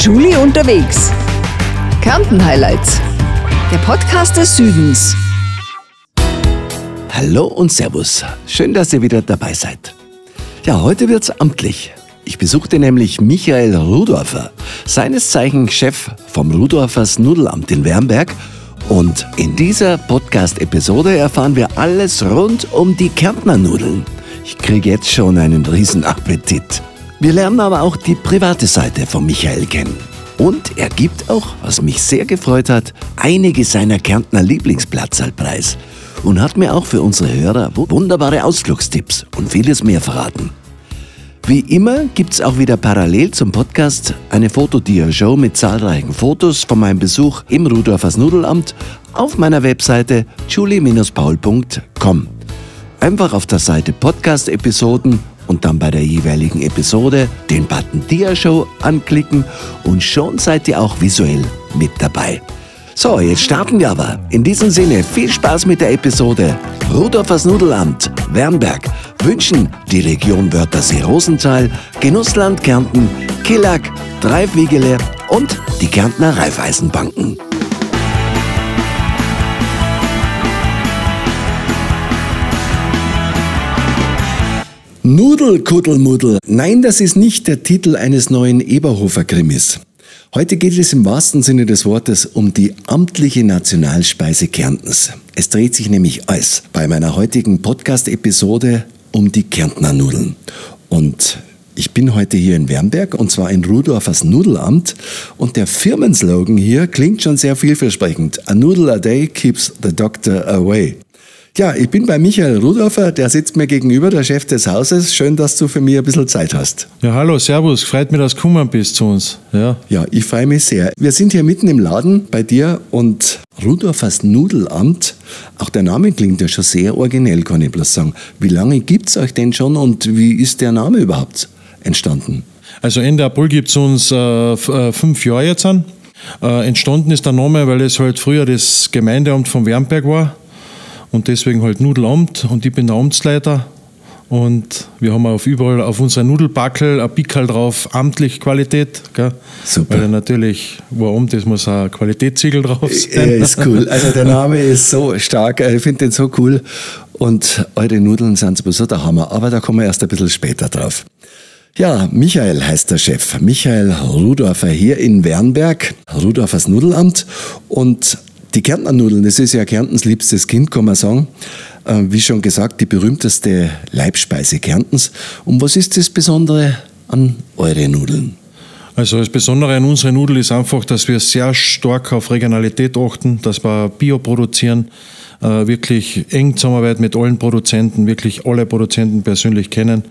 Julie unterwegs. Kärnten Highlights. Der Podcast des Südens. Hallo und Servus. Schön, dass ihr wieder dabei seid. Ja, heute wird's amtlich. Ich besuchte nämlich Michael Rudorfer, seines Zeichens Chef vom Rudorfers Nudelamt in Wernberg. Und in dieser Podcast-Episode erfahren wir alles rund um die Kärntner Nudeln. Ich kriege jetzt schon einen riesen Appetit. Wir lernen aber auch die private Seite von Michael kennen. Und er gibt auch, was mich sehr gefreut hat, einige seiner Kärntner Lieblingsplatzal preis und hat mir auch für unsere Hörer wunderbare Ausflugstipps und vieles mehr verraten. Wie immer gibt es auch wieder parallel zum Podcast eine Fotodia-Show mit zahlreichen Fotos von meinem Besuch im Rudorfers Nudelamt auf meiner Webseite julie-paul.com. Einfach auf der Seite Podcast-Episoden und dann bei der jeweiligen Episode den Button Dia Show anklicken und schon seid ihr auch visuell mit dabei. So, jetzt starten wir aber. In diesem Sinne viel Spaß mit der Episode. Rudolfers Nudelamt, Wernberg, wünschen die Region Wörthersee-Rosenthal, Genussland Kärnten, Killack, Dreifwiegele und die Kärntner Raiffeisenbanken. Nudelkuddelmuddel. Nein, das ist nicht der Titel eines neuen Eberhofer-Krimis. Heute geht es im wahrsten Sinne des Wortes um die amtliche Nationalspeise Kärntens. Es dreht sich nämlich alles bei meiner heutigen Podcast-Episode um die Kärntner Nudeln. Und ich bin heute hier in Wernberg und zwar in Rudorfers Nudelamt und der Firmenslogan hier klingt schon sehr vielversprechend. A noodle a day keeps the doctor away. Ja, ich bin bei Michael Rudolfer, der sitzt mir gegenüber, der Chef des Hauses. Schön, dass du für mich ein bisschen Zeit hast. Ja, hallo, servus. Freut mich, dass du gekommen bist zu uns. Ja, ja ich freue mich sehr. Wir sind hier mitten im Laden bei dir und Rudolfers Nudelamt, auch der Name klingt ja schon sehr originell, kann ich bloß sagen. Wie lange gibt es euch denn schon und wie ist der Name überhaupt entstanden? Also Ende April gibt es uns äh, äh, fünf Jahre jetzt an. Äh, entstanden ist der Name, weil es halt früher das Gemeindeamt von Wernberg war und deswegen halt Nudelamt und ich bin der Amtsleiter und wir haben auf überall auf unserer Nudelbackel ein Pickel drauf, amtlich Qualität. Gell? Super. Weil natürlich, Amt ist, muss ein Qualitätssiegel drauf sein. Ja, ist cool. Also der Name ist so stark, ich finde den so cool. Und eure Nudeln sind sowieso der Hammer, aber da kommen wir erst ein bisschen später drauf. Ja, Michael heißt der Chef. Michael Rudorfer hier in Wernberg, Rudorfers Nudelamt. Und die Kärntner Nudeln, das ist ja Kärntens liebstes Kind, kann man sagen. Äh, wie schon gesagt, die berühmteste Leibspeise Kärntens. Und was ist das Besondere an eure Nudeln? Also das Besondere an unseren Nudeln ist einfach, dass wir sehr stark auf Regionalität achten, dass wir Bio produzieren, äh, wirklich eng zusammenarbeiten mit allen Produzenten, wirklich alle Produzenten persönlich kennen.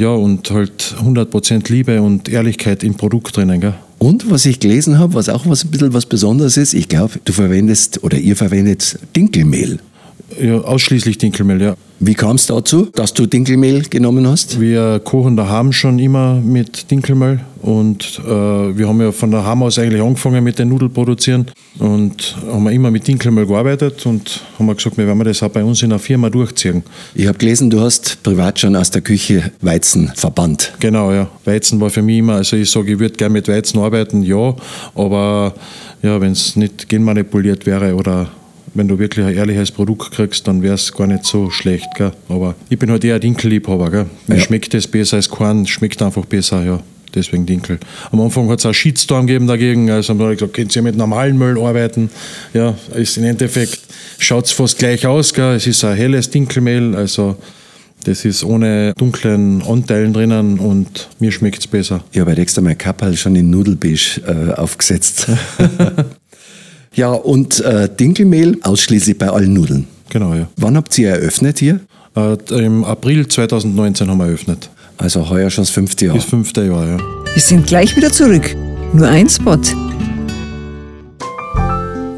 Ja, und halt 100% Liebe und Ehrlichkeit im Produkt drinnen. Gell? Und was ich gelesen habe, was auch was ein bisschen was Besonderes ist, ich glaube, du verwendest oder ihr verwendet Dinkelmehl. Ja, ausschließlich Dinkelmehl, ja. Wie kam es dazu, dass du Dinkelmehl genommen hast? Wir kochen daheim schon immer mit Dinkelmehl und äh, wir haben ja von daheim aus eigentlich angefangen mit den Nudeln produzieren und haben immer mit Dinkelmehl gearbeitet und haben gesagt, wir werden das auch bei uns in der Firma durchziehen. Ich habe gelesen, du hast privat schon aus der Küche Weizen verbannt. Genau, ja. Weizen war für mich immer, also ich sage, ich würde gerne mit Weizen arbeiten, ja, aber ja, wenn es nicht genmanipuliert wäre oder wenn du wirklich ein ehrliches Produkt kriegst, dann wäre es gar nicht so schlecht. Gell? Aber ich bin halt eher ein Dinkelliebhaber. Gell? Mir ja. schmeckt es besser als Korn, schmeckt einfach besser, ja. Deswegen Dinkel. Am Anfang hat es auch Shitstorm gegeben dagegen. Also haben wir gesagt, könnt ihr mit normalen Müll arbeiten? Ja, ist im Endeffekt schaut es fast gleich aus. Gell? Es ist ein helles Dinkelmehl, also das ist ohne dunklen Anteilen drinnen und mir schmeckt es besser. Ich habe extra mein Kappal schon in Nudelbeige äh, aufgesetzt. Ja, und äh, Dinkelmehl ausschließlich bei allen Nudeln. Genau, ja. Wann habt ihr eröffnet hier? Äh, Im April 2019 haben wir eröffnet. Also heuer schon das fünfte Jahr. Das fünfte Jahr, ja. Wir sind gleich wieder zurück. Nur ein Spot.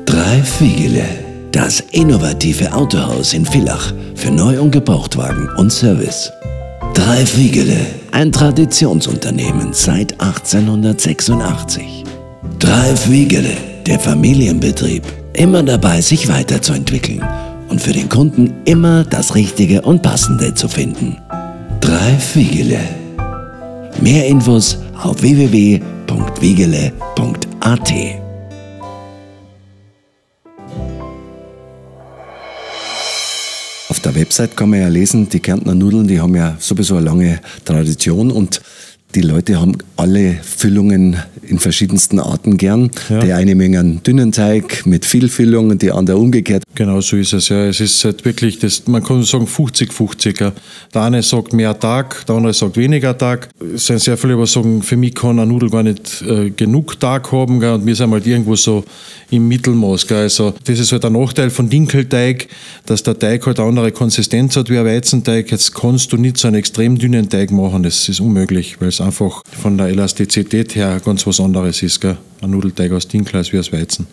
Drei Fiegele. Das innovative Autohaus in Villach für Neu- und Gebrauchtwagen und Service. Drei Fiegele. Ein Traditionsunternehmen seit 1886. Drei Fiegele der Familienbetrieb, immer dabei, sich weiterzuentwickeln und für den Kunden immer das Richtige und Passende zu finden. Drei Fiegele. Mehr Infos auf www.wiegele.at. Auf der Website kann man ja lesen, die Kärntner Nudeln, die haben ja sowieso eine lange Tradition und die Leute haben alle Füllungen in verschiedensten Arten gern. Ja. Der eine mögen einen dünnen Teig mit viel Füllung und die andere umgekehrt. Genau so ist es ja. Es ist halt wirklich, das, man kann sagen 50-50. Der eine sagt mehr Tag, der andere sagt weniger Tag. Es sind sehr viele, die sagen, für mich kann eine Nudel gar nicht äh, genug Tag haben. Gell? Und wir sind halt irgendwo so im Mittelmaß. Gell? Also das ist halt der Nachteil von Dinkelteig, dass der Teig halt eine andere Konsistenz hat wie ein Weizenteig. Jetzt kannst du nicht so einen extrem dünnen Teig machen. Das ist unmöglich, weil es einfach von der Elastizität her ganz was anderes ist. Gell? Ein Nudelteig aus Dinkel als wie aus Weizen.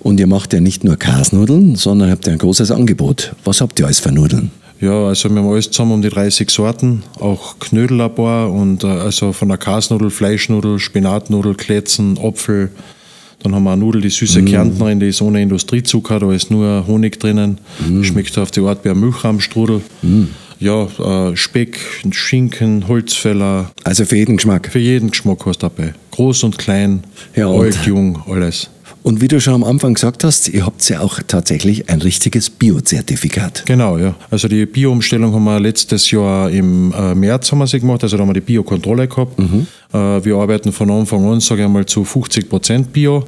Und ihr macht ja nicht nur Kasnudeln, sondern habt ja ein großes Angebot. Was habt ihr alles für Nudeln? Ja, also wir haben alles zusammen um die 30 Sorten, auch Knödel ein paar und äh, also von der Kasnudel, Fleischnudel, Spinatnudel, Kletzen, Apfel. Dann haben wir eine Nudel, die süße mm. Kärntnerin, die ist ohne Industriezucker, da ist nur Honig drinnen. Mm. Schmeckt auf die Art wie ein Milchraumstrudel. Mm ja, äh, Speck, Schinken, Holzfäller. Also für jeden Geschmack? Für jeden Geschmack hast du dabei. Groß und klein, ja, alt, jung, alles. Und wie du schon am Anfang gesagt hast, ihr habt ja auch tatsächlich ein richtiges Bio-Zertifikat. Genau, ja. Also die Bio-Umstellung haben wir letztes Jahr im äh, März haben wir sie gemacht, also da haben wir die Bio-Kontrolle gehabt. Mhm. Äh, wir arbeiten von Anfang an, sage ich mal, zu 50 Prozent Bio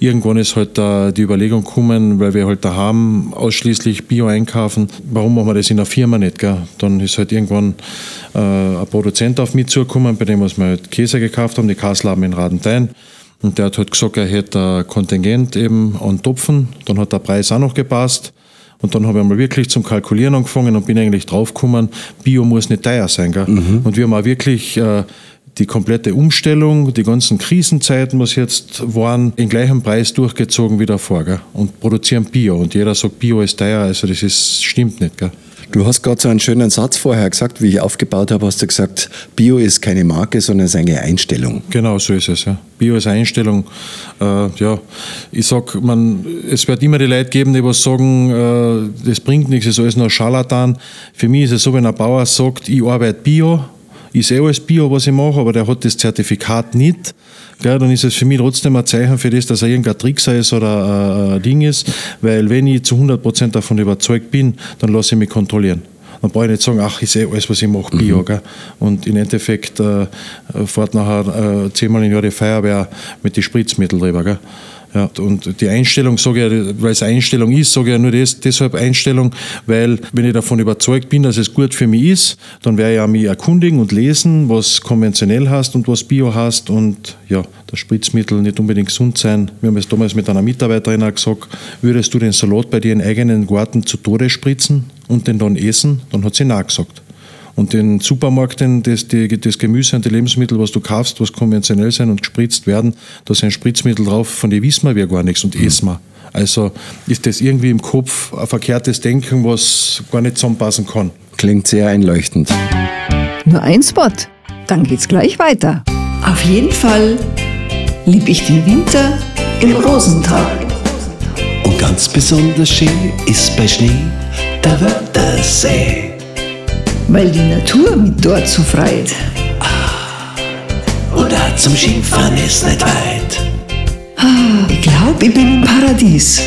irgendwann ist halt da die Überlegung gekommen, weil wir halt daheim ausschließlich Bio einkaufen, warum machen wir das in der Firma nicht? Gell? Dann ist halt irgendwann äh, ein Produzent auf mich zugekommen, bei dem wir halt Käse gekauft haben, die Kasslaben in Radentein. Und der hat halt gesagt, er hätte ein Kontingent eben an Topfen. Dann hat der Preis auch noch gepasst. Und dann habe ich mal wirklich zum Kalkulieren angefangen und bin eigentlich draufgekommen, Bio muss nicht teuer sein. Gell? Mhm. Und wir haben auch wirklich äh, die komplette Umstellung, die ganzen Krisenzeiten, was jetzt waren, in gleichem Preis durchgezogen wie davor. Gell? Und produzieren Bio. Und jeder sagt, Bio ist teuer, also das ist, stimmt nicht. Gell? Du hast gerade so einen schönen Satz vorher gesagt, wie ich aufgebaut habe, hast du gesagt, Bio ist keine Marke, sondern es ist eine Einstellung. Genau, so ist es. Ja. Bio ist eine Einstellung. Äh, ja, ich sag, man, es wird immer die Leute geben, die was sagen, äh, das bringt nichts, ist alles nur Scharlatan. Für mich ist es so, wenn ein Bauer sagt, ich arbeite Bio, ist eh alles Bio, was ich mache, aber der hat das Zertifikat nicht, gell, dann ist es für mich trotzdem ein Zeichen für das, dass er irgendein Trickser ist oder ein Ding ist, weil wenn ich zu 100% davon überzeugt bin, dann lasse ich mich kontrollieren. Dann brauche ich nicht sagen, ach, ich sehe alles, was ich mache, Bio. Mhm. Gell? Und im Endeffekt äh, fährt nachher äh, zehnmal im Jahr die Feuerwehr mit den Spritzmitteln drüber. Gell? Ja, und die Einstellung, sage ich, weil es Einstellung ist, sage ich ja nur das, deshalb Einstellung, weil wenn ich davon überzeugt bin, dass es gut für mich ist, dann werde ich auch mich erkundigen und lesen, was konventionell hast und was Bio hast und ja, das Spritzmittel nicht unbedingt gesund sein. Wir haben es damals mit einer Mitarbeiterin auch gesagt, würdest du den Salat bei dir in eigenen Garten zu Tode spritzen und den dann essen? Dann hat sie nein gesagt. Und den Supermärkten, das, die, das Gemüse und die Lebensmittel, was du kaufst, was konventionell sein und gespritzt werden, da sind Spritzmittel drauf, von denen wissen wir gar nichts und mhm. essen wir. Also ist das irgendwie im Kopf ein verkehrtes Denken, was gar nicht zusammenpassen kann. Klingt sehr einleuchtend. Nur ein Spot, dann geht's gleich weiter. Auf jeden Fall lieb ich den Winter im Rosental. Und ganz besonders schön ist bei Schnee der Wörthersee weil die Natur mit dort so freit. Oder zum Skifahren ist nicht weit. Ah, ich glaub, ich bin im Paradies.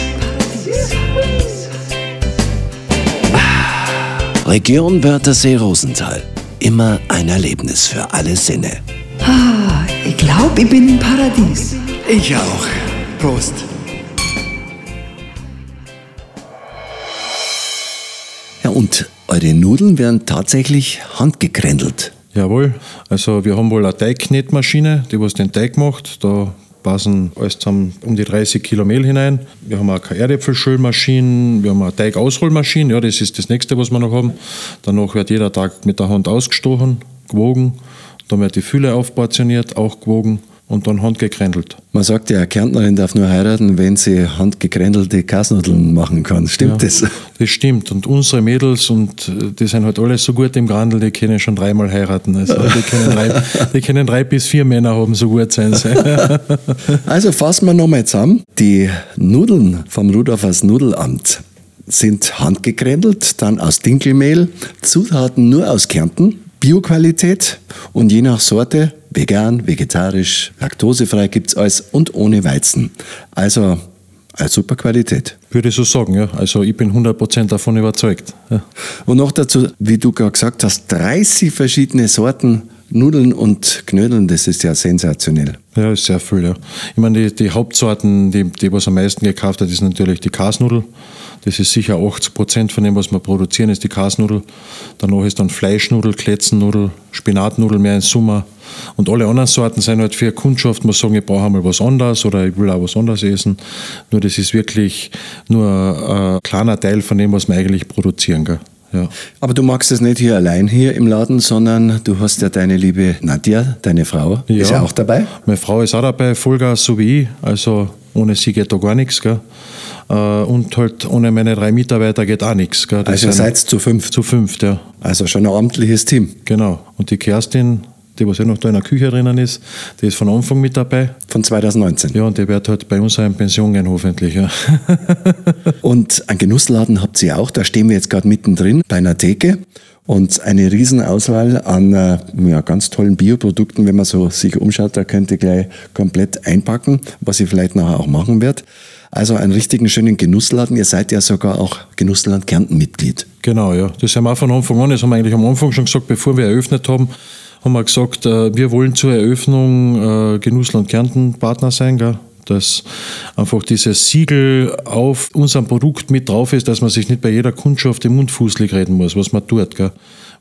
Region Wörthersee Rosenthal. Immer ein Erlebnis für alle Sinne. Ah, ich glaub, ich bin im Paradies. Ich auch. Prost. Ja, und eure Nudeln werden tatsächlich handgekrändelt. Jawohl, also wir haben wohl eine Teigknetmaschine, die was den Teig macht. Da passen alles zusammen um die 30 Kilo Mehl hinein. Wir haben auch keine Erdäpfelschölmaschine, wir haben eine Teigausrollmaschine, ja, das ist das nächste, was wir noch haben. Danach wird jeder Tag mit der Hand ausgestochen, gewogen, dann wird die Fülle aufportioniert, auch gewogen und dann handgekrändelt. Man sagt ja, Kärntnerin darf nur heiraten, wenn sie handgekrändelte Kasnudeln machen kann. Stimmt ja, das? Das stimmt. Und unsere Mädels, und äh, die sind halt alle so gut im Grandel, die können schon dreimal heiraten. Also die können drei, die können drei bis vier Männer haben, so gut sein sie. also fassen wir nochmal zusammen. Die Nudeln vom Rudolfers Nudelamt sind handgekrändelt, dann aus Dinkelmehl, Zutaten nur aus Kärnten Bioqualität und je nach Sorte, vegan, vegetarisch, laktosefrei gibt es alles und ohne Weizen. Also eine super Qualität. Würde ich so sagen, ja. Also ich bin 100% davon überzeugt. Ja. Und noch dazu, wie du gerade gesagt hast, 30 verschiedene Sorten Nudeln und Knödeln, das ist ja sensationell. Ja, ist sehr viel, ja. Ich meine, die, die Hauptsorten, die, die was am meisten gekauft hat, ist natürlich die Kasnudel. Das ist sicher 80 Prozent von dem, was wir produzieren, ist die Kasnudel. Danach ist dann Fleischnudel, Kletzennudel, Spinatnudel mehr in Sommer. Und alle anderen Sorten sind halt für Kundschaft, man sagen, ich brauche einmal was anderes oder ich will auch was anderes essen. Nur das ist wirklich nur ein kleiner Teil von dem, was wir eigentlich produzieren. Gell? Ja. Aber du magst es nicht hier allein hier im Laden, sondern du hast ja deine liebe Nadja, deine Frau, ja. ist ja auch dabei. Meine Frau ist auch dabei, Vollgas so wie ich. Also ohne sie geht da gar nichts. Gell? Äh, und halt ohne meine drei Mitarbeiter geht auch nichts. Gell? also seid zu fünf? Zu fünf, ja. Also schon ein amtliches Team. Genau. Und die Kerstin, die was ja noch da in der Küche drinnen ist, die ist von Anfang mit dabei. Von 2019? Ja, und die wird halt bei uns auch in Pension gehen, hoffentlich. Ja. und einen Genussladen habt ihr auch, da stehen wir jetzt gerade mittendrin bei einer Theke und eine Riesenauswahl an äh, ja, ganz tollen Bioprodukten, wenn man so sich umschaut, da könnt ihr gleich komplett einpacken, was ihr vielleicht nachher auch machen wird. Also einen richtigen schönen Genussladen. Ihr seid ja sogar auch Genussland Kärnten Mitglied. Genau, ja. Das haben wir auch von Anfang an, das haben wir eigentlich am Anfang schon gesagt, bevor wir eröffnet haben, haben wir gesagt, äh, wir wollen zur Eröffnung äh, Genussland Kärnten Partner sein. Gell? dass einfach dieses Siegel auf unserem Produkt mit drauf ist, dass man sich nicht bei jeder Kundschaft im Mund fußlig reden muss, was man tut. Gell?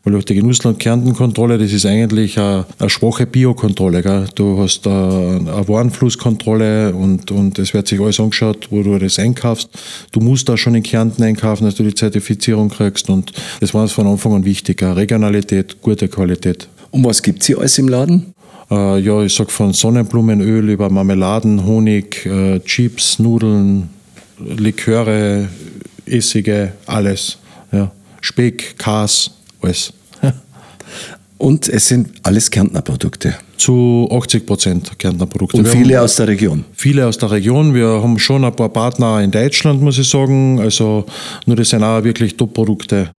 Weil durch die Genussland-Kärnten-Kontrolle, das ist eigentlich eine, eine schwache Biokontrolle. Gell? Du hast eine, eine Warenflusskontrolle und, und es wird sich alles angeschaut, wo du das einkaufst. Du musst da schon in Kärnten einkaufen, dass du die Zertifizierung kriegst und das war uns von Anfang an wichtig. Regionalität, gute Qualität. Und was gibt es hier alles im Laden? Äh, ja, ich sag von Sonnenblumenöl über Marmeladen, Honig, äh, Chips, Nudeln, Liköre, Essige, alles. Ja. Speck, Kas, alles. Und es sind alles Kärntner Produkte. Zu 80 Prozent Kärntner Produkte. Und viele haben, aus der Region. Viele aus der Region. Wir haben schon ein paar Partner in Deutschland, muss ich sagen. Also nur das sind auch wirklich Top-Produkte.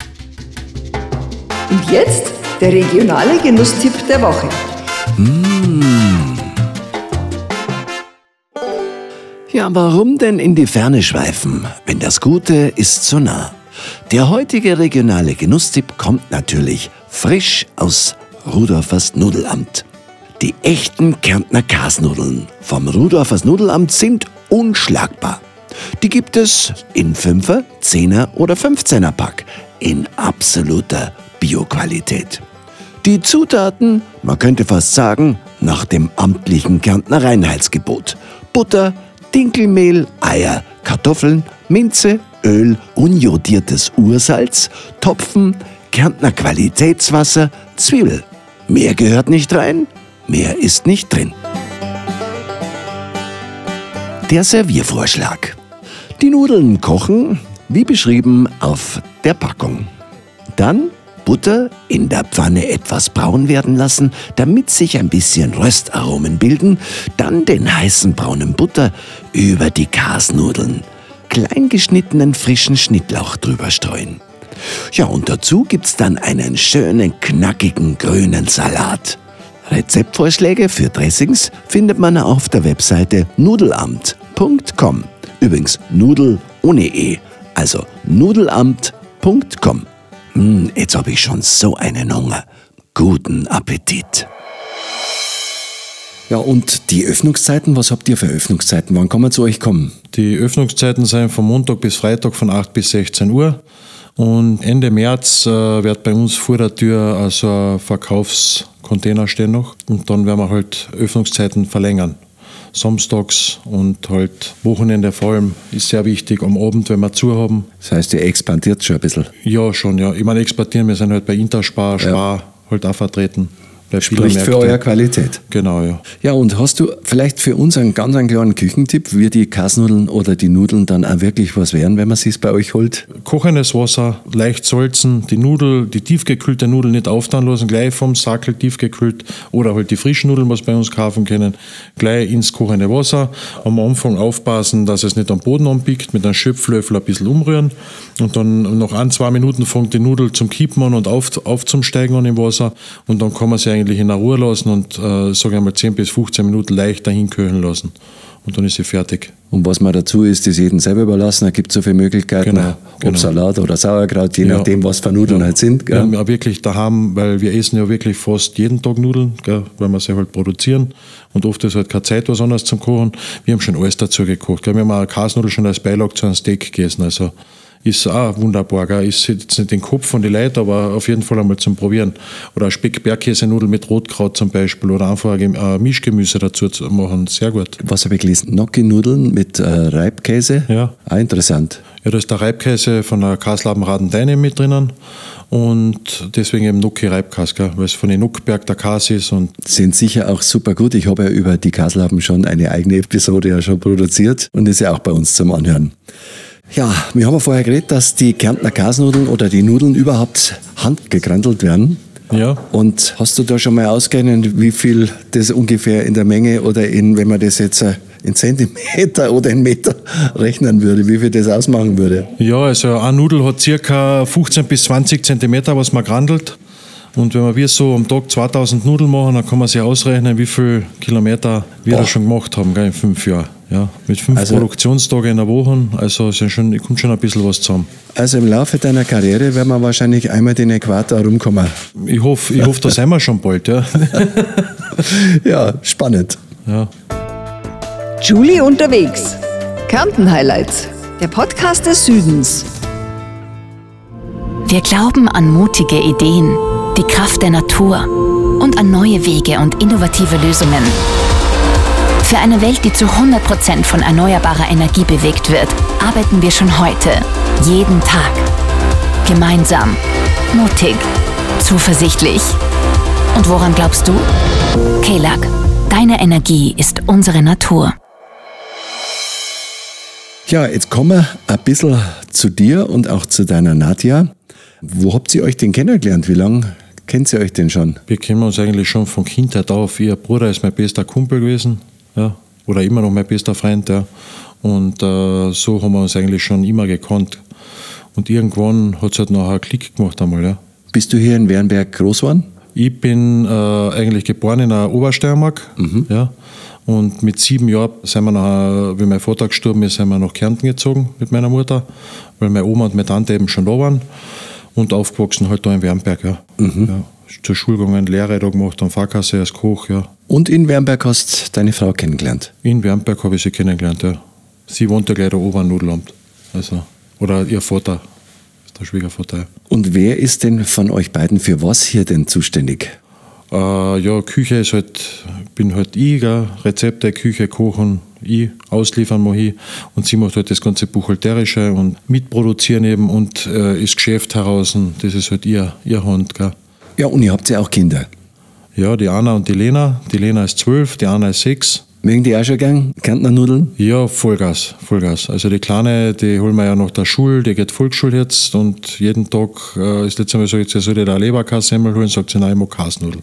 Und jetzt der regionale Genusstipp der Woche. Mmh. Ja, warum denn in die Ferne schweifen, wenn das Gute ist so nah? Der heutige regionale Genusstipp kommt natürlich frisch aus Rudolfers Nudelamt. Die echten Kärntner Kasnudeln vom Rudolfers Nudelamt sind unschlagbar. Die gibt es in 5er, 10er oder 15er Pack in absoluter Bioqualität. Die Zutaten, man könnte fast sagen, nach dem amtlichen Kärntner Reinheitsgebot. Butter, Dinkelmehl, Eier, Kartoffeln, Minze, Öl, unjodiertes Ursalz, Topfen, Kärntner Qualitätswasser, Zwiebel. Mehr gehört nicht rein, mehr ist nicht drin. Der Serviervorschlag. Die Nudeln kochen, wie beschrieben, auf der Packung. Dann Butter in der Pfanne etwas braun werden lassen, damit sich ein bisschen Röstaromen bilden, dann den heißen braunen Butter über die Kasnudeln, kleingeschnittenen frischen Schnittlauch drüber streuen. Ja, und dazu gibt's dann einen schönen knackigen grünen Salat. Rezeptvorschläge für Dressings findet man auf der Webseite nudelamt.com. Übrigens Nudel ohne E, also nudelamt.com. Hm, jetzt habe ich schon so einen Hunger. Guten Appetit. Ja, und die Öffnungszeiten, was habt ihr für Öffnungszeiten? Wann kann man zu euch kommen? Die Öffnungszeiten sind von Montag bis Freitag von 8 bis 16 Uhr. Und Ende März äh, wird bei uns vor der Tür also ein Verkaufscontainer stehen noch. Und dann werden wir halt Öffnungszeiten verlängern samstags und halt Wochenende vor allem ist sehr wichtig, am Abend, wenn wir zu haben. Das heißt, ihr expandiert schon ein bisschen? Ja, schon, ja. Ich meine, exportieren, wir sind halt bei Interspar, Spar ja. halt auch vertreten. Bei Spricht für eure Qualität. Genau, ja. Ja, und hast du vielleicht für uns einen ganz einen kleinen Küchentipp, wie die Kasnudeln oder die Nudeln dann auch wirklich was wären, wenn man sie bei euch holt? Kochendes Wasser, leicht salzen, die Nudel, die tiefgekühlte Nudel nicht auftauen lassen, gleich vom Sackel tiefgekühlt oder halt die frischen Nudeln, was bei uns kaufen können, gleich ins kochende Wasser. Am Anfang aufpassen, dass es nicht am Boden anpickt, mit einem Schöpflöffel ein bisschen umrühren und dann nach ein, zwei Minuten fängt die Nudel zum Kippen an und auf, auf zum Steigen an im Wasser und dann kann man sie eigentlich in der Ruhe lassen und äh, sage einmal 10 bis 15 Minuten leicht dahin köcheln lassen. Und dann ist sie fertig. Und was man dazu ist, ist jedem selber überlassen. Da gibt es so viele Möglichkeiten, Genau, ob genau. Salat oder Sauerkraut, je Ja. nachdem, was für Nudeln halt sind. Wir Gell? haben ja wirklich daheim, weil wir essen ja wirklich fast jeden Tag Nudeln, gell, weil wir sie halt produzieren. Und oft ist halt keine Zeit, was anderes zum Kochen. Wir haben schon alles dazu gekocht. Gell. Wir haben auch Kasnudel schon als Beilage zu einem Steak gegessen. Also ist auch wunderbar. Gell. Ist jetzt nicht den Kopf von den Leuten, aber auf jeden Fall einmal zum Probieren. Oder Speck-Bergkäse-Nudel mit Rotkraut zum Beispiel. Oder einfach ein ein Mischgemüse dazu zu machen. Sehr gut. Was habe ich gelesen? Gnocchi-Nudeln mit äh, Reibkäse. Ja. Ah, interessant. Ja, da ist der Reibkäse von der Kaslabenraden Deine mit drinnen. Und deswegen eben Nucki Reibkäse, gell, weil es von den Nuckberg der Käse ist und Sind sicher auch super gut. Ich habe ja über die Kaslaben schon eine eigene Episode ja schon produziert und ist ja auch bei uns zum Anhören. Ja, wir haben ja vorher geredet, dass die Kärntner Kasnudeln oder die Nudeln überhaupt handgekrantelt werden. ja, Und hast du da schon mal ausgerechnet, wie viel das ungefähr in der Menge oder in, wenn man das jetzt äh, in Zentimeter oder in Meter rechnen würde, wie viel das ausmachen würde? Ja, also eine Nudel hat circa 15 bis 20 Zentimeter, was man grandelt. Und wenn wir so am Tag 2000 Nudeln machen, dann kann man sich ausrechnen, wie viele Kilometer wir Boah. da schon gemacht haben, gell, in fünf Jahren. Ja, mit fünf Also- Produktionstagen in der Woche, also es ist schon, kommt schon ein bisschen was zusammen. Also im Laufe deiner Karriere werden wir wahrscheinlich einmal den Äquator rumkommen. Ich hoffe, ich hoffe, da sind wir schon bald. Ja. Ja, spannend. Ja. Julie unterwegs. Kärnten Highlights. Der Podcast des Südens. Wir glauben an mutige Ideen, die Kraft der Natur und an neue Wege und innovative Lösungen. Für eine Welt, die zu 100% von erneuerbarer Energie bewegt wird, arbeiten wir schon heute, jeden Tag. Gemeinsam, mutig, zuversichtlich. Und woran glaubst du? KELAG, deine Energie ist unsere Natur. Ja, jetzt kommen wir ein bisschen zu dir und auch zu deiner Nadja. Wo habt ihr euch denn kennengelernt? Wie lange kennt ihr euch denn schon? Wir kennen uns eigentlich schon von Kindheit auf. Ihr Bruder ist mein bester Kumpel gewesen, ja, oder immer noch mein bester Freund, ja. Und äh, so haben wir uns eigentlich schon immer gekannt. Und irgendwann hat es halt nachher Klick gemacht einmal, ja. Bist du hier in Wernberg groß geworden? Ich bin äh, eigentlich geboren in der Obersteiermark, ja. Und mit sieben Jahren sind wir nachher, wie mein Vater gestorben ist, sind wir nach Kärnten gezogen mit meiner Mutter, weil meine Oma und meine Tante eben schon da waren. Und aufgewachsen halt da in Wernberg, ja. ja. Zur Schule gegangen, Lehre da gemacht, dann Fahrkasse als Koch, ja. Und in Wernberg hast deine Frau kennengelernt. In Wernberg habe ich sie kennengelernt, ja. Sie wohnte gleich da oben am Nudelamt. Also, oder ihr Vater, ist der Schwiegervater, ja. Und wer ist denn von euch beiden für was hier denn zuständig? Äh, ja, Küche ist halt, bin halt ich, gell? Rezepte, Küche, Kochen, ich, ausliefern mache. Und sie macht halt das ganze Buchhalterische und mitproduzieren eben und äh, ist Geschäft heraus. Das ist halt ihr, ihr Hand. Gell? Ja, und ihr habt ja auch Kinder. Ja, die Anna und die Lena. Die Lena ist zwölf, die Anna ist sechs. Mögen die auch schon gern Kärntner Nudeln? Ja, Vollgas, Vollgas. Also die Kleine, die holen wir ja nach der Schule, die geht Volksschule jetzt und jeden Tag äh, ist jetzt einmal so, jetzt soll ich da Leberkassemmel holen, sagt sie, nein, ich mag Kasnudeln.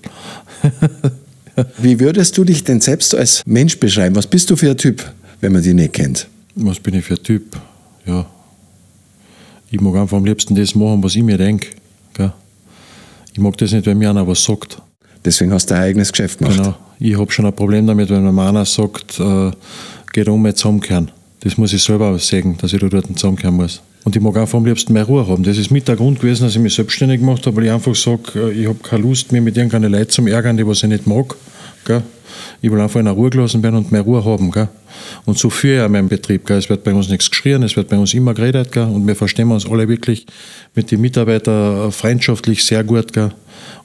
Wie würdest du dich denn selbst als Mensch beschreiben? Was bist du für ein Typ, wenn man dich nicht kennt? Was bin ich für ein Typ? Ja. Ich mag einfach am liebsten das machen, was ich mir denke. Ich mag das nicht, wenn mir einer was sagt. Deswegen hast du ein eigenes Geschäft gemacht. Genau. Ich habe schon ein Problem damit, wenn mir einer sagt, äh, geh da um mit zusammenkehren. Das muss ich selber sehen, dass ich da dort zusammenkehren muss. Und ich mag einfach am liebsten mehr Ruhe haben. Das ist mit der Grund gewesen, dass ich mich selbstständig gemacht habe, weil ich einfach sage, ich habe keine Lust, mich mit irgendeinen Leuten zu ärgern, die was ich nicht mag. Gell? Ich will einfach in der Ruhe gelassen werden und mehr Ruhe haben. Gell? Und so führe ich auch meinen Betrieb. Gell? Es wird bei uns nichts geschrien, es wird bei uns immer geredet. Gell? Und wir verstehen uns alle wirklich mit den Mitarbeitern freundschaftlich sehr gut. Gell?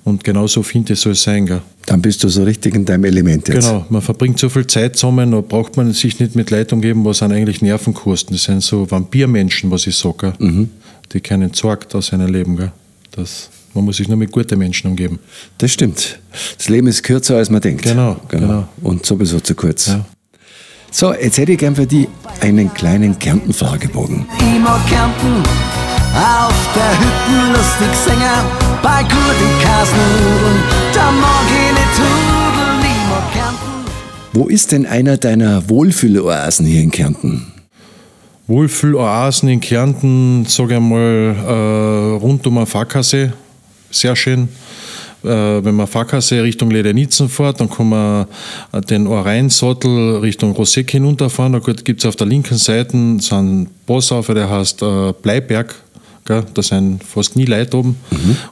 Und genauso finde ich, soll es sein. Gell? Dann bist du so richtig in deinem Element jetzt. Genau, man verbringt so viel Zeit zusammen, da braucht man sich nicht mit Leuten umgeben, was einen eigentlich Nerven kosten. Das sind so Vampirmenschen, was ich sage. gell. Die keinen Sorg aus seinem Leben. Gell. Das Man muss sich nur mit guten Menschen umgeben. Das stimmt. Das Leben ist kürzer, als man denkt. Genau, genau. Und sowieso zu kurz. Ja. So, jetzt hätte ich gern für die einen kleinen Kärnten-Fragebogen. Mag Kärnten, auf der Hütten lustig singen, bei guten Kasnudeln, da mag ich nicht hudeln, ich mag Kärnten. Wo ist denn einer deiner Wohlfühloasen hier in Kärnten? Wohlfühloasen in Kärnten, sage ich mal, äh, rund um den Fackersee, sehr schön. Äh, wenn man Fackersee Richtung Ledenitzen fährt, dann kann man den Orreinsattel Richtung Roseck hinunterfahren. Da gibt es auf der linken Seite so einen auf, der heißt äh, Bleiberg. Gell? Da sind fast nie Leute oben.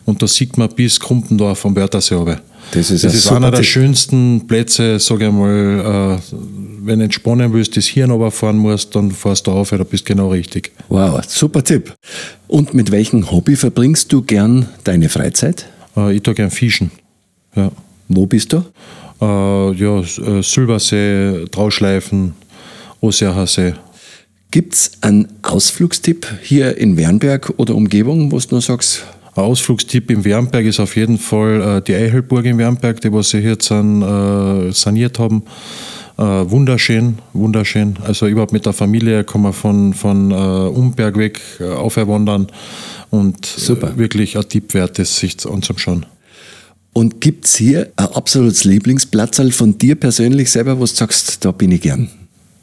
Und da sieht man bis Krumpendorf vom Wörthersee runter. Das ist das ein ist einer der schönsten Plätze, sage ich mal, äh, wenn du entspannen willst, das Hirn runterfahren musst, dann fährst du auf, da bist genau richtig. Wow, super Tipp. Und mit welchem Hobby verbringst du gern deine Freizeit? Äh, ich tue gern Fischen. Ja. Wo bist du? Äh, ja, äh, Silbersee, Trauschleifen, Oseacher See. Gibt es einen Ausflugstipp hier in Wernberg oder Umgebung, wo du nur sagst, Ein Ausflugstipp im Wernberg ist auf jeden Fall äh, die Eichelburg in Wernberg, die was sie jetzt san, äh, saniert haben. Äh, wunderschön, wunderschön. Also überhaupt mit der Familie kann man von, von äh, Umberg weg äh, aufwandern und Super. Äh, wirklich ein Tipp wert, das sich anzuschauen. und gibt es hier ein absolutes Lieblingsplatzal von dir persönlich selber, wo du sagst, da bin ich gern?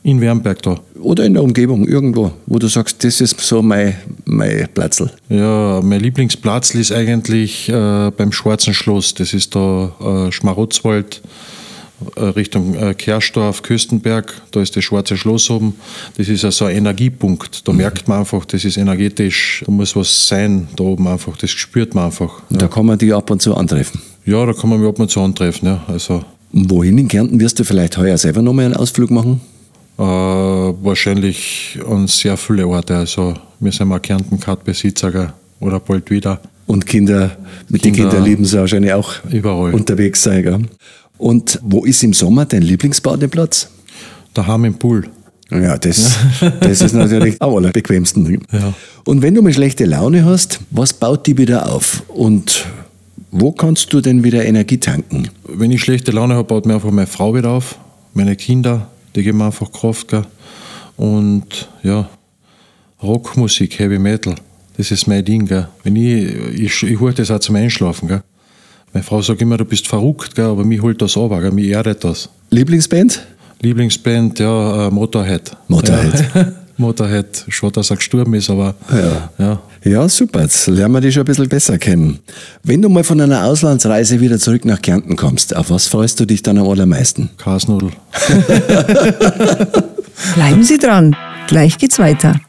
In Wernberg da. Oder in der Umgebung, irgendwo, wo du sagst, das ist so mein, mein Platzl. Ja, mein Lieblingsplatz ist eigentlich äh, beim Schwarzen Schloss. Das ist da äh, Schmarotzwald Richtung äh, Kerstorf, Köstenberg. Da ist das Schwarze Schloss oben. Das ist also ein Energiepunkt. Da merkt man einfach, das ist energetisch. Da muss was sein da oben einfach. Das spürt man einfach. Und da kann man die ab und zu antreffen. Ja, da kann man mich ab und zu antreffen. Ja. Also wohin in Kärnten wirst du vielleicht heuer selber nochmal einen Ausflug machen? äh, wahrscheinlich an sehr viele Orte. Also wir sind mal Kärnten-Kartbesitzer gell, oder bald wieder. Und Kinder, mit den Kinder- Kindern lieben sie wahrscheinlich auch Überall. unterwegs sein. Gell? Und wo ist im Sommer dein Lieblingsbadeplatz? Daheim im Pool. Ja, das, das ist natürlich am allerbequemsten. Ja. Und wenn du mal schlechte Laune hast, was baut die wieder auf? Und wo kannst du denn wieder Energie tanken? Wenn ich schlechte Laune habe, baut mir einfach meine Frau wieder auf, meine Kinder, die geben mir einfach Kraft. Gell? Und ja, Rockmusik, Heavy Metal, das ist mein Ding. Gell? Wenn ich, ich, ich höre das auch zum Einschlafen. Gell? Meine Frau sagt immer, du bist verrückt, gell? aber mich holt das aber, gell? mich erdet das. Lieblingsband? Lieblingsband, ja, äh, Motorhead. Motorhead. Ja. Motorhead, schon, dass er gestorben ist, aber Ja. ja. Ja, super. Jetzt lernen wir dich schon ein bisschen besser kennen. Wenn du mal von einer Auslandsreise wieder zurück nach Kärnten kommst, auf was freust du dich dann am allermeisten? Kasnudel. Bleiben Sie dran. Gleich geht's weiter.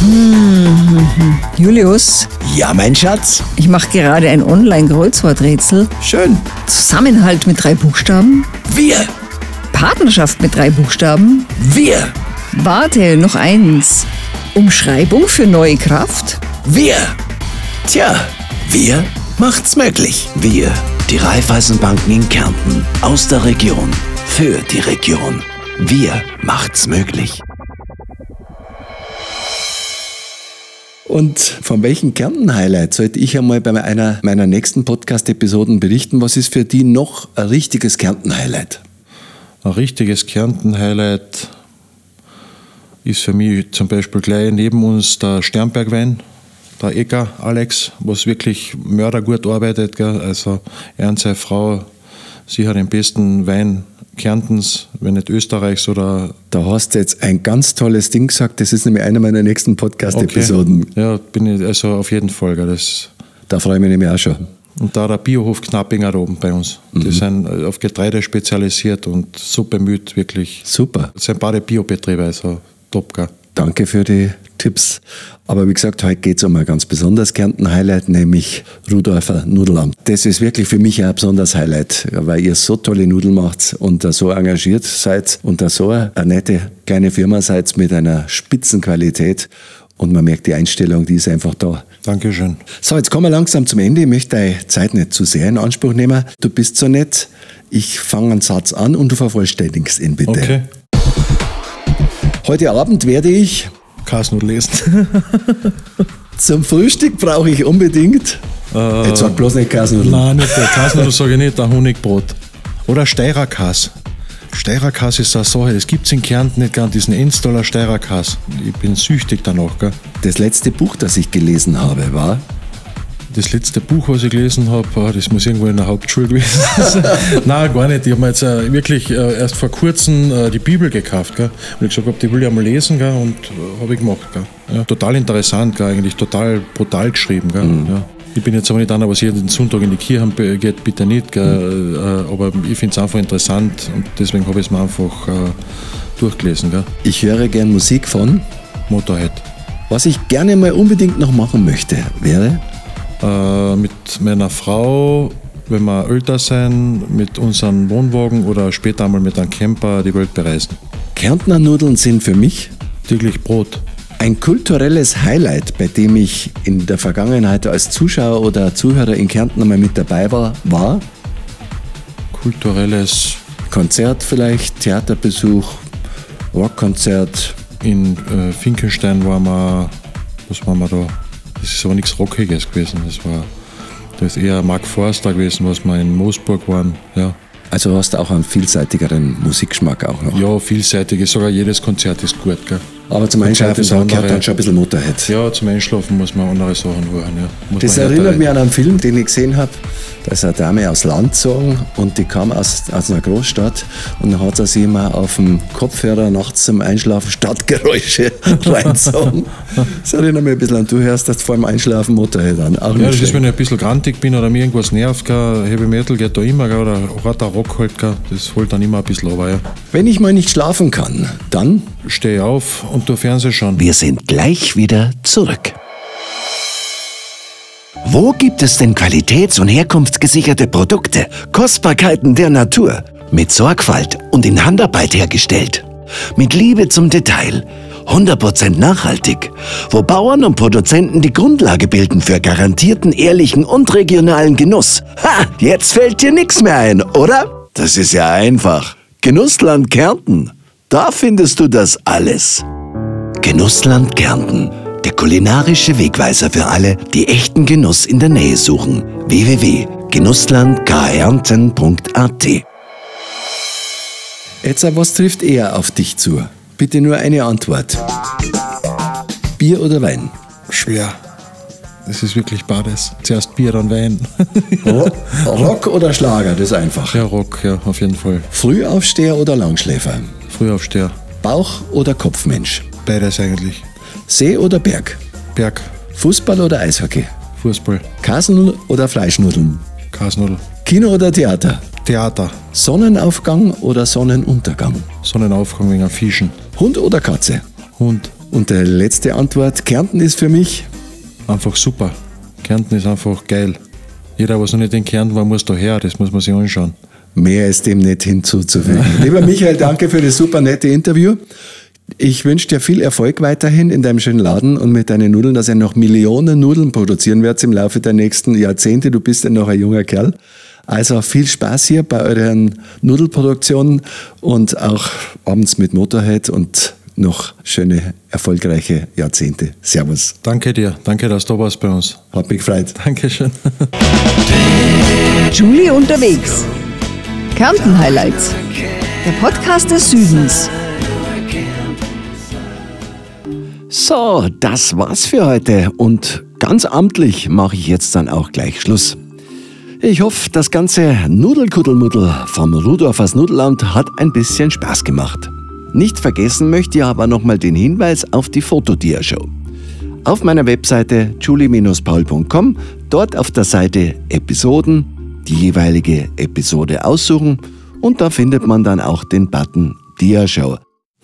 Hm, Julius, Ja, mein Schatz. ich mache gerade ein Online-Kreuzworträtsel. Schön. Zusammenhalt mit drei Buchstaben. Wir. Partnerschaft mit drei Buchstaben. Wir. Warte, noch eins. Umschreibung für neue Kraft. Wir. Tja, wir macht's möglich. Wir, die Raiffeisenbanken in Kärnten, aus der Region, für die Region. Wir macht's möglich. Und von welchem Kärnten-Highlight sollte ich einmal bei einer meiner nächsten Podcast-Episoden berichten? Was ist für die noch ein richtiges Kärnten-Highlight? Ein richtiges Kärnten-Highlight ist für mich zum Beispiel gleich neben uns der Sternbergwein, der Ecker Alex, was wirklich mördergut arbeitet. Gell? Also er und seine Frau, sie hat den besten Wein Kärntens, wenn nicht Österreichs oder Da hast du jetzt ein ganz tolles Ding gesagt. Das ist nämlich eine meiner nächsten Podcast-Episoden. Ja, bin ich also auf jeden Fall. Das, Da freue ich mich nämlich auch schon. und da der Biohof Knappinger da oben bei uns. Die sind auf Getreide spezialisiert und so bemüht, wirklich. Super. Das sind beide Biobetriebe, also top. Gell? Danke für die Tipps. Aber wie gesagt, heute geht es um ein ganz besonderes Kärnten-Highlight, nämlich Rudolfer Nudelamt. Das ist wirklich für mich ein besonderes Highlight, weil ihr so tolle Nudeln macht und da so engagiert seid und da so eine nette kleine Firma seid mit einer Spitzenqualität. Und man merkt die Einstellung, die ist einfach da. Dankeschön. So, jetzt kommen wir langsam zum Ende. Ich möchte deine Zeit nicht zu sehr in Anspruch nehmen. Du bist so nett. Ich fange einen Satz an und du vervollständigst ihn bitte. Okay. Heute Abend werde ich Kasnudel lesen. Zum Frühstück brauche ich unbedingt Jetzt sag bloß nicht Kasnudeln. Nein, nicht der Kasnudel sage ich nicht, ein Honigbrot. Oder Steirerkas. Steirerkas ist eine Sache, das gibt es in Kärnten nicht gern, diesen Enstaller Steirerkas. Ich bin süchtig danach. Gell? Das letzte Buch, das ich gelesen habe, war Das letzte Buch, was ich gelesen habe, ah, das muss irgendwo in der Hauptschule gewesen sein. Nein, gar nicht. Ich habe mir jetzt äh, wirklich äh, erst vor kurzem äh, die Bibel gekauft. Gell? Und ich gesagt habe, die will ich einmal lesen gell? und äh, habe ich gemacht. Ja, total interessant, gell? eigentlich total brutal geschrieben. Gell? Ja. Ich bin jetzt aber nicht einer, was jeden Sonntag in die Kirche geht, bitte nicht. Gell? Äh, aber ich finde es einfach interessant und deswegen habe ich es mir einfach äh, durchgelesen. Ich höre gern Musik von. Motorhead. Was ich gerne mal unbedingt noch machen möchte, wäre Äh, mit meiner Frau, wenn wir älter sein, mit unserem Wohnwagen oder später einmal mit einem Camper die Welt bereisen. Kärntner Nudeln sind für mich Täglich Brot. ein kulturelles Highlight, bei dem ich in der Vergangenheit als Zuschauer oder Zuhörer in Kärnten einmal mit dabei war, war Kulturelles Konzert vielleicht, Theaterbesuch, Rockkonzert. in äh, Finkenstein waren wir, was waren wir da? Das ist aber nichts Rockiges gewesen. Das war das ist eher Mark Forster gewesen, was wir in Moosburg waren. Ja, Also hast du auch einen vielseitigeren Musikgeschmack auch noch. ja vielseitig. Sogar jedes Konzert ist gut. Gell? Aber zum Einschlafen ist gehört dann schon ein bisschen Motorhead. Ja, zum Einschlafen muss man andere Sachen hören. Ja. Das erinnert mich an einen Film, den ich gesehen habe. Da ist eine Dame aus Land gezogen und die kam aus, aus einer Großstadt und dann hat sie sich immer auf dem Kopfhörer nachts zum Einschlafen Stadtgeräusche reingezogen. Das erinnert mich ein bisschen an, du hörst das vor dem Einschlafen Motorhead an. Auch Ja, das ist, schlecht. wenn ich ein bisschen grantig bin oder mir irgendwas nervt, Heavy Metal geht da immer, oder harter Rock halt, das holt dann immer ein bisschen aber ja. Wenn ich mal nicht schlafen kann, dann Steh auf und tu Fernsehen schauen. Wir sind gleich wieder zurück. Wo gibt es denn qualitäts- und herkunftsgesicherte Produkte, Kostbarkeiten der Natur, mit Sorgfalt und in Handarbeit hergestellt? Mit Liebe zum Detail, 100% nachhaltig, wo Bauern und Produzenten die Grundlage bilden für garantierten, ehrlichen und regionalen Genuss. Ha, jetzt fällt dir nichts mehr ein, oder? Das ist ja einfach. Genussland Kärnten, da findest du das alles. Genussland Kärnten. Der kulinarische Wegweiser für alle, die echten Genuss in der Nähe suchen. www.genusslandkärnten.at Jetzt, was trifft eher auf dich zu? Bitte nur eine Antwort. Bier oder Wein? Schwer. Das ist wirklich beides. Zuerst Bier, dann Wein. Rock oder Schlager? Das ist einfach. ja, Rock, ja, auf jeden Fall. Frühaufsteher oder Langschläfer? Frühaufsteher. Bauch- oder Kopfmensch? Beides eigentlich. See oder Berg? Berg, Fußball oder Eishockey? Fußball, Kasnudel oder Fleischnudeln? Kasnudel, Kino oder Theater? Theater, Sonnenaufgang oder Sonnenuntergang? Sonnenaufgang wegen Fischen, Hund oder Katze? Hund. Und die letzte Antwort, Kärnten ist für mich Einfach super. Kärnten ist einfach geil. Jeder, was noch nicht in Kärnten war, muss da her. Das muss man sich anschauen. Mehr ist dem nicht hinzuzufügen. Lieber Michael, danke für das super nette Interview. Ich wünsche dir viel Erfolg weiterhin in deinem schönen Laden und mit deinen Nudeln, dass ihr noch Millionen Nudeln produzieren werdet im Laufe der nächsten Jahrzehnte. Du bist ja noch ein junger Kerl. Also viel Spaß hier bei euren Nudelproduktionen und auch abends mit Motorhead und noch schöne, erfolgreiche Jahrzehnte. Servus. Danke dir. Danke, dass du da warst bei uns. Hat mich gefreut. Dankeschön. Julie unterwegs. Kärnten Highlights. Der Podcast des Südens. So, das war's für heute und ganz amtlich mache ich jetzt dann auch gleich Schluss. Ich hoffe, das ganze Nudelkuddelmuddel vom Rudorfers Nudellamt hat ein bisschen Spaß gemacht. Nicht vergessen möchte ich aber nochmal den Hinweis auf die Fotodia-Show. Auf meiner Webseite julie-paul.com, dort auf der Seite Episoden, die jeweilige Episode aussuchen und da findet man dann auch den Button Dia-Show.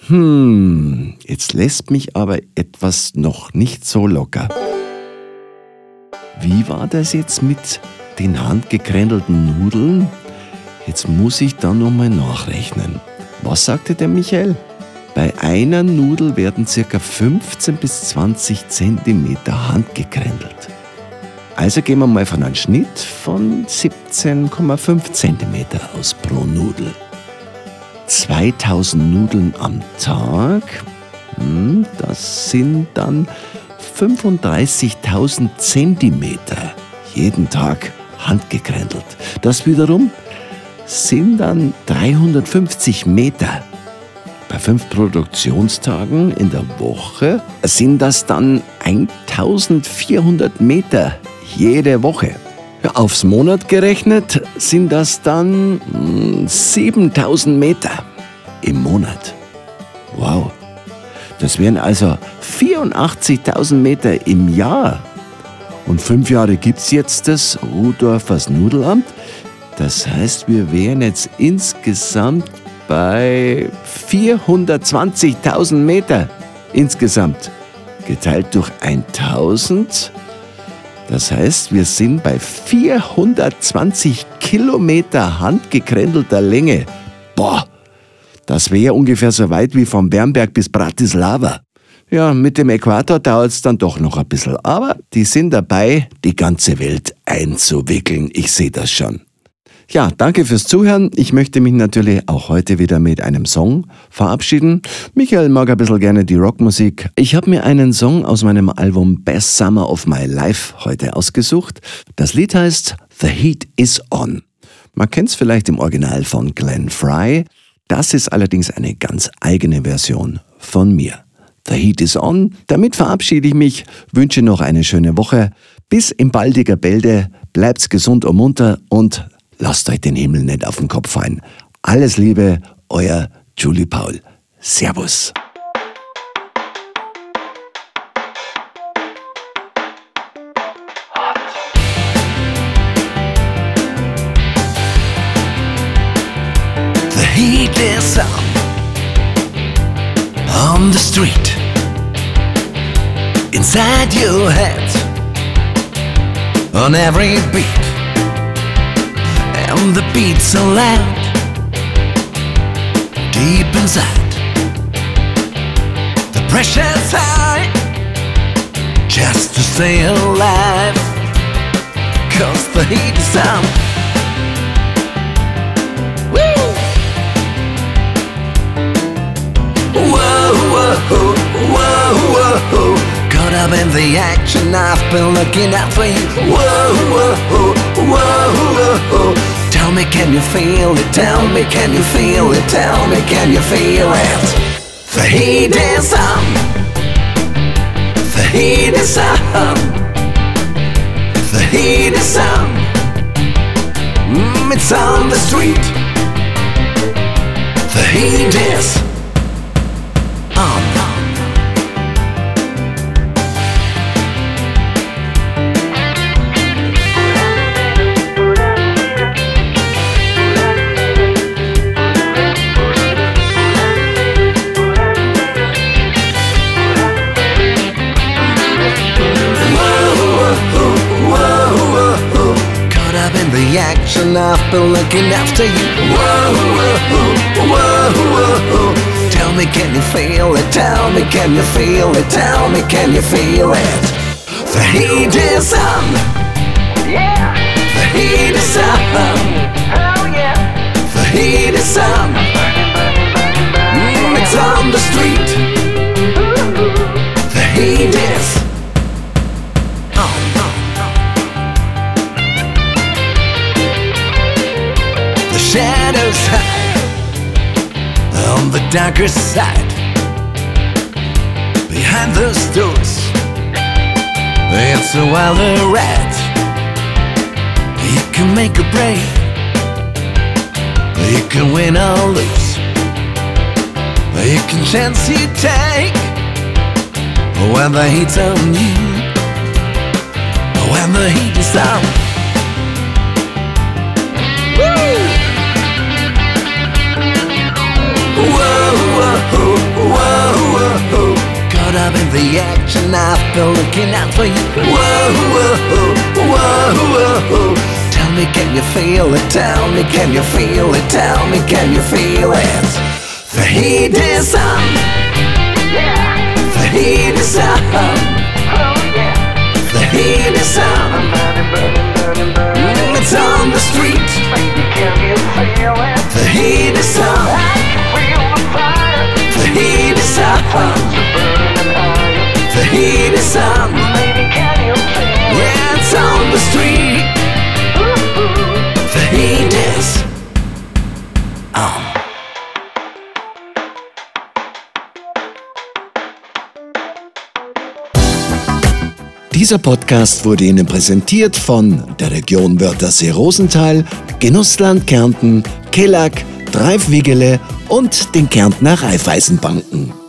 Hm, jetzt lässt mich aber etwas noch nicht so locker. Wie war das jetzt mit den handgekrändelten Nudeln? Jetzt muss ich da nochmal nachrechnen. Was sagte der Michael? Bei einer Nudel werden ca. 15 bis 20 Zentimeter handgekrändelt. Also gehen wir mal von einem Schnitt von 17,5 Zentimeter aus pro Nudel. 2000 Nudeln am Tag, hm, das sind dann 35.000 Zentimeter. jeden Tag handgekrändelt. Das wiederum sind dann 350 Meter. Bei fünf Produktionstagen in der Woche sind das dann 1400 Meter jede Woche. Aufs Monat gerechnet sind das dann 7000 Meter im Monat. Wow. Das wären also 84.000 Meter im Jahr. Und fünf Jahre gibt es jetzt das Rudorfers Nudelamt. Das heißt, wir wären jetzt insgesamt bei 420.000 Meter insgesamt. Geteilt durch 1000. Das heißt, wir sind bei 420 Kilometer handgekrändelter Länge. Boah, das wäre ungefähr so weit wie vom Bernberg bis Bratislava. Ja, mit dem Äquator dauert es dann doch noch ein bisschen. Aber die sind dabei, die ganze Welt einzuwickeln. Ich sehe das schon. Ja, danke fürs Zuhören. Ich möchte mich natürlich auch heute wieder mit einem Song verabschieden. Michael mag ein bisschen gerne die Rockmusik. Ich habe mir einen Song aus meinem Album Best Summer of My Life heute ausgesucht. Das Lied heißt The Heat is On. Man kennt es vielleicht im Original von Glenn Fry. Das ist allerdings eine ganz eigene Version von mir. The Heat is on. Damit verabschiede ich mich, wünsche noch eine schöne Woche. Bis in baldiger Bälde. Bleibt's gesund und munter und lasst euch den Himmel nicht auf den Kopf fallen. Alles Liebe, euer Julie Paul. Servus. heat is on on the street inside your head on every beat and the beats so loud deep inside the pressure's high just to stay alive cause the heat is on whoa, whoa, whoa. Caught up in the action, I've been looking out for you. Whoa, whoa, whoa, whoa. Tell me, can you feel it? Tell me, can you feel it? Tell me, can you feel it? The heat is on. The heat is on. The heat is on. Mm, it's on the street. The heat is on. Action, I've been looking after you. Whoa, whoa, whoa, whoa. Tell me, can you feel it? Tell me, can you feel it? Tell me, can you feel it? The heat is on. Yeah. The heat is on. Oh yeah. The heat is on. Mm, it's on the street. The heat is darker side. Behind those doors, it's a wilder ride. You can make a break, you can win or lose. You can chance you take when the heat's on you, when the heat is on. In the action, I've been looking out for you. Whoa, whoa, whoa, whoa. Tell me, can you feel it? Tell me, can you feel it? Tell me, can you feel it? The heat is on. The heat is on. The heat is on. It's on the street. The heat is on. The heat is on. The heat is on. Dieser Podcast wurde Ihnen präsentiert von der Region Wörthersee-Rosenthal, Genussland Kärnten, Kellack, Dreifwiegele und den Kärntner Raiffeisenbanken.